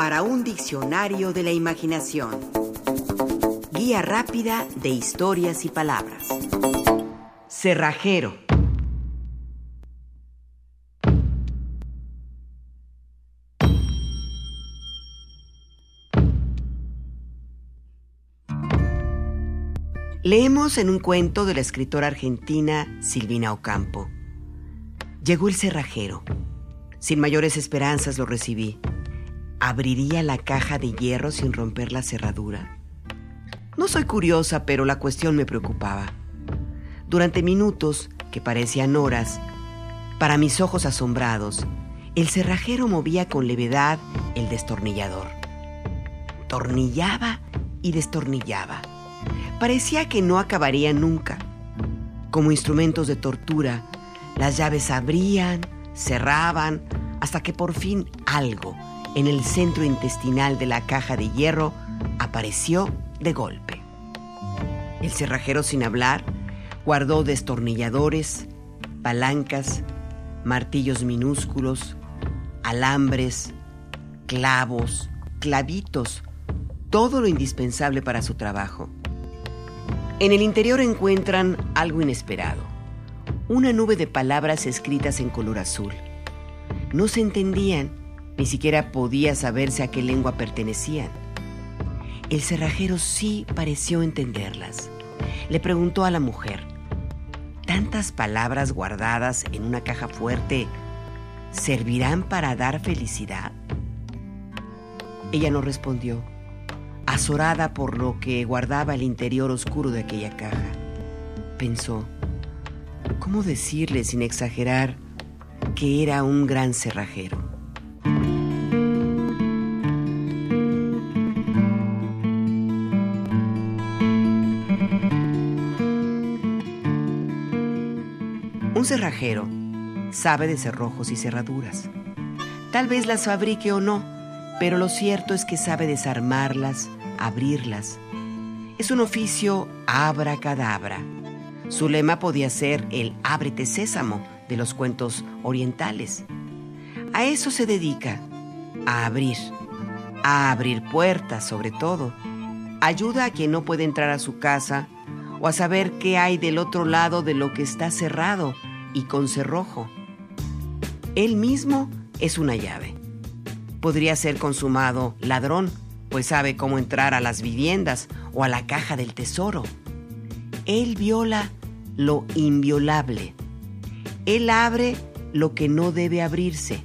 para un diccionario de la imaginación. Guía rápida de historias y palabras. Cerrajero. Leemos en un cuento de la escritora argentina Silvina Ocampo. Llegó el cerrajero. Sin mayores esperanzas lo recibí. ¿Abriría la caja de hierro sin romper la cerradura? No soy curiosa, pero la cuestión me preocupaba. Durante minutos, que parecían horas, para mis ojos asombrados, el cerrajero movía con levedad el destornillador. Tornillaba y destornillaba. Parecía que no acabaría nunca. Como instrumentos de tortura, las llaves abrían, cerraban, hasta que por fin algo en el centro intestinal de la caja de hierro apareció de golpe. El cerrajero sin hablar guardó destornilladores, palancas, martillos minúsculos, alambres, clavos, clavitos, todo lo indispensable para su trabajo. En el interior encuentran algo inesperado, una nube de palabras escritas en color azul. No se entendían ni siquiera podía saberse a qué lengua pertenecían. El cerrajero sí pareció entenderlas. Le preguntó a la mujer, ¿tantas palabras guardadas en una caja fuerte servirán para dar felicidad? Ella no respondió, azorada por lo que guardaba el interior oscuro de aquella caja. Pensó, ¿cómo decirle sin exagerar que era un gran cerrajero? Cerrajero sabe de cerrojos y cerraduras. Tal vez las fabrique o no, pero lo cierto es que sabe desarmarlas, abrirlas. Es un oficio abra-cadabra. Su lema podía ser el ábrete sésamo de los cuentos orientales. A eso se dedica, a abrir, a abrir puertas sobre todo. Ayuda a quien no puede entrar a su casa o a saber qué hay del otro lado de lo que está cerrado y con cerrojo. Él mismo es una llave. Podría ser consumado ladrón, pues sabe cómo entrar a las viviendas o a la caja del tesoro. Él viola lo inviolable. Él abre lo que no debe abrirse.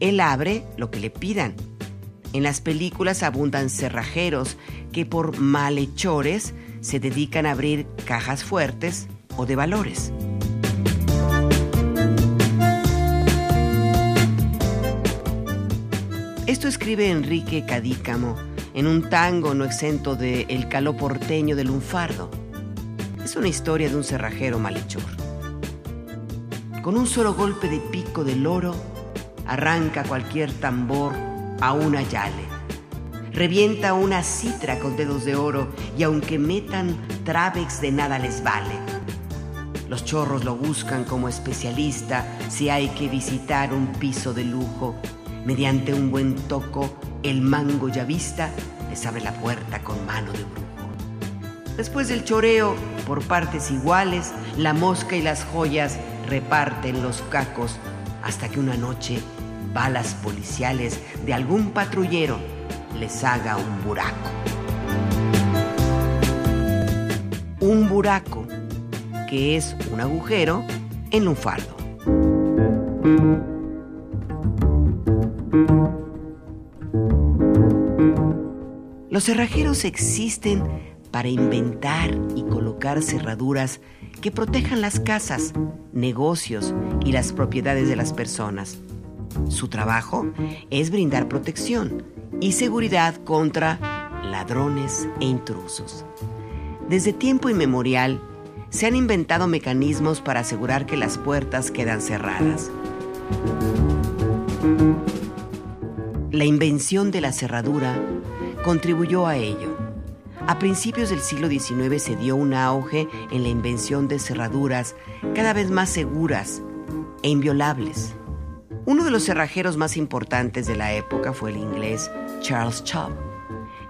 Él abre lo que le pidan. En las películas abundan cerrajeros que por malhechores se dedican a abrir cajas fuertes o de valores. Esto escribe Enrique Cadícamo en un tango no exento de El caló porteño del lunfardo. Es una historia de un cerrajero malhechor. Con un solo golpe de pico del oro, arranca cualquier tambor a una yale. Revienta una citra con dedos de oro y aunque metan travex de nada les vale. Los chorros lo buscan como especialista si hay que visitar un piso de lujo Mediante un buen toco, el mango ya vista les abre la puerta con mano de brujo. Después del choreo, por partes iguales, la mosca y las joyas reparten los cacos hasta que una noche balas policiales de algún patrullero les haga un buraco. Un buraco, que es un agujero en un fardo. Los cerrajeros existen para inventar y colocar cerraduras que protejan las casas, negocios y las propiedades de las personas. Su trabajo es brindar protección y seguridad contra ladrones e intrusos. Desde tiempo inmemorial, se han inventado mecanismos para asegurar que las puertas quedan cerradas. La invención de la cerradura contribuyó a ello. A principios del siglo XIX se dio un auge en la invención de cerraduras cada vez más seguras e inviolables. Uno de los cerrajeros más importantes de la época fue el inglés Charles Chubb,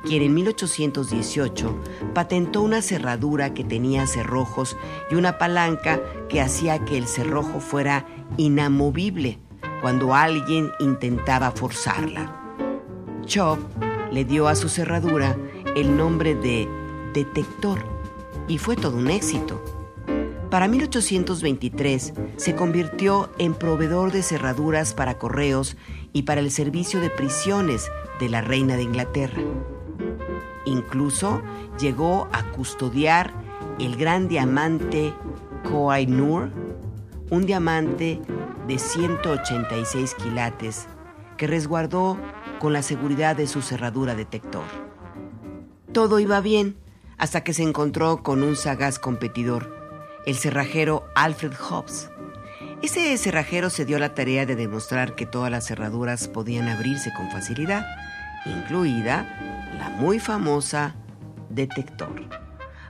quien en 1818 patentó una cerradura que tenía cerrojos y una palanca que hacía que el cerrojo fuera inamovible cuando alguien intentaba forzarla. Chubb le dio a su cerradura el nombre de detector y fue todo un éxito. Para 1823 se convirtió en proveedor de cerraduras para correos y para el servicio de prisiones de la reina de Inglaterra. Incluso llegó a custodiar el gran diamante Koh-i-Noor, un diamante de 186 quilates que resguardó con la seguridad de su cerradura detector. Todo iba bien hasta que se encontró con un sagaz competidor, el cerrajero Alfred Hobbs. Ese cerrajero se dio la tarea de demostrar que todas las cerraduras podían abrirse con facilidad, incluida la muy famosa detector.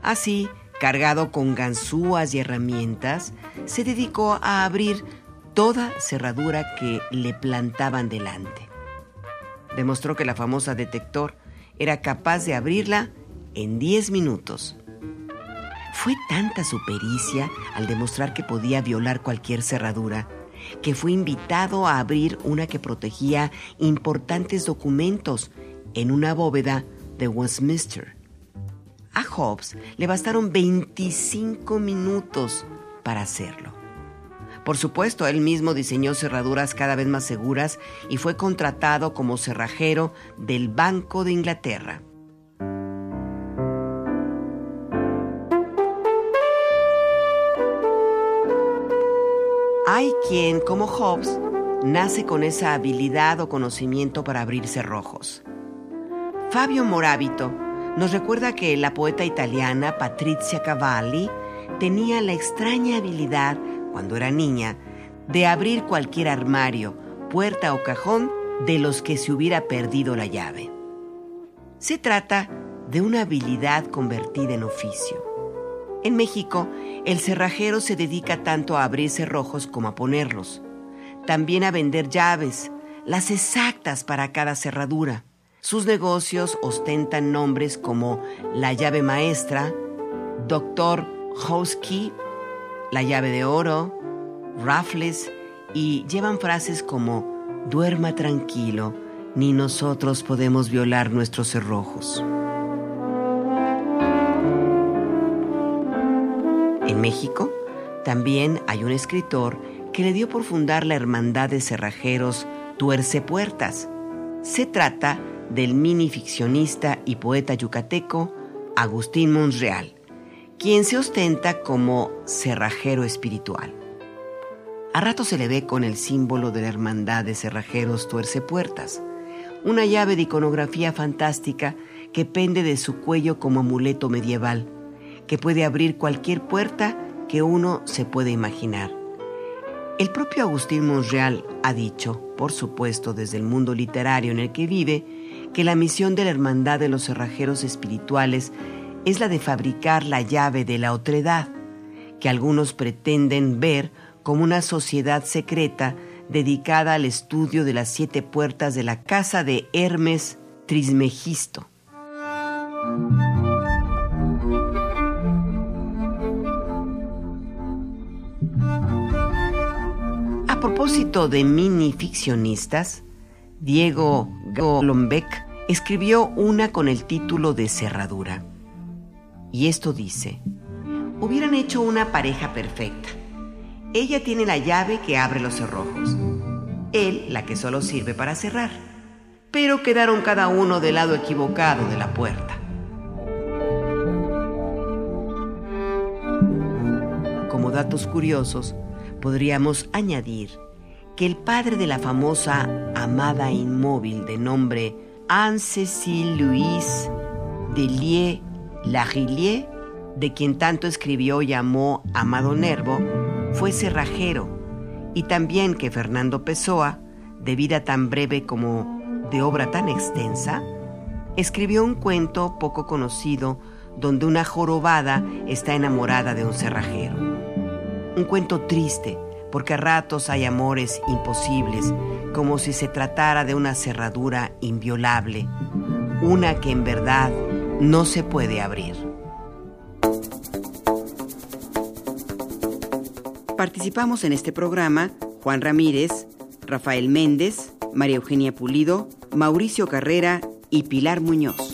Así, cargado con ganzúas y herramientas, se dedicó a abrir toda cerradura que le plantaban delante. Demostró que la famosa detector era capaz de abrirla en 10 minutos. Fue tanta su pericia al demostrar que podía violar cualquier cerradura, que fue invitado a abrir una que protegía importantes documentos en una bóveda de Westminster. A Hobbes le bastaron 25 minutos para hacerlo. Por supuesto, él mismo diseñó cerraduras cada vez más seguras y fue contratado como cerrajero del Banco de Inglaterra. Hay quien, como Hobbes, nace con esa habilidad o conocimiento para abrir cerrojos. Fabio Moravito nos recuerda que la poeta italiana Patrizia Cavalli tenía la extraña habilidad, cuando era niña, de abrir cualquier armario, puerta o cajón de los que se hubiera perdido la llave. Se trata de una habilidad convertida en oficio. En México, el cerrajero se dedica tanto a abrir cerrojos como a ponerlos. También a vender llaves, las exactas para cada cerradura. Sus negocios ostentan nombres como la llave maestra, Doctor Housekey, la llave de oro, Raffles y llevan frases como duerma tranquilo, ni nosotros podemos violar nuestros cerrojos. En México también hay un escritor que le dio por fundar la Hermandad de Cerrajeros Tuerce Puertas. Se trata del mini ficcionista y poeta yucateco Agustín Monreal, quien se ostenta como cerrajero espiritual. A rato se le ve con el símbolo de la Hermandad de Cerrajeros Tuerce Puertas, una llave de iconografía fantástica que pende de su cuello como amuleto medieval que puede abrir cualquier puerta que uno se puede imaginar. El propio Agustín Monreal ha dicho, por supuesto desde el mundo literario en el que vive, que la misión de la Hermandad de los Cerrajeros Espirituales es la de fabricar la llave de la otredad, que algunos pretenden ver como una sociedad secreta dedicada al estudio de las siete puertas de la casa de Hermes Trismegisto. propósito de mini ficcionistas, Diego Golombek escribió una con el título de Cerradura. Y esto dice, hubieran hecho una pareja perfecta. Ella tiene la llave que abre los cerrojos, él la que solo sirve para cerrar, pero quedaron cada uno del lado equivocado de la puerta. Como datos curiosos, podríamos añadir que el padre de la famosa amada inmóvil de nombre Anne-Cécile Louise Delie Larillier, de quien tanto escribió y llamó Amado Nervo, fue cerrajero, y también que Fernando Pessoa, de vida tan breve como de obra tan extensa, escribió un cuento poco conocido donde una jorobada está enamorada de un cerrajero. Un cuento triste, porque a ratos hay amores imposibles, como si se tratara de una cerradura inviolable, una que en verdad no se puede abrir. Participamos en este programa Juan Ramírez, Rafael Méndez, María Eugenia Pulido, Mauricio Carrera y Pilar Muñoz.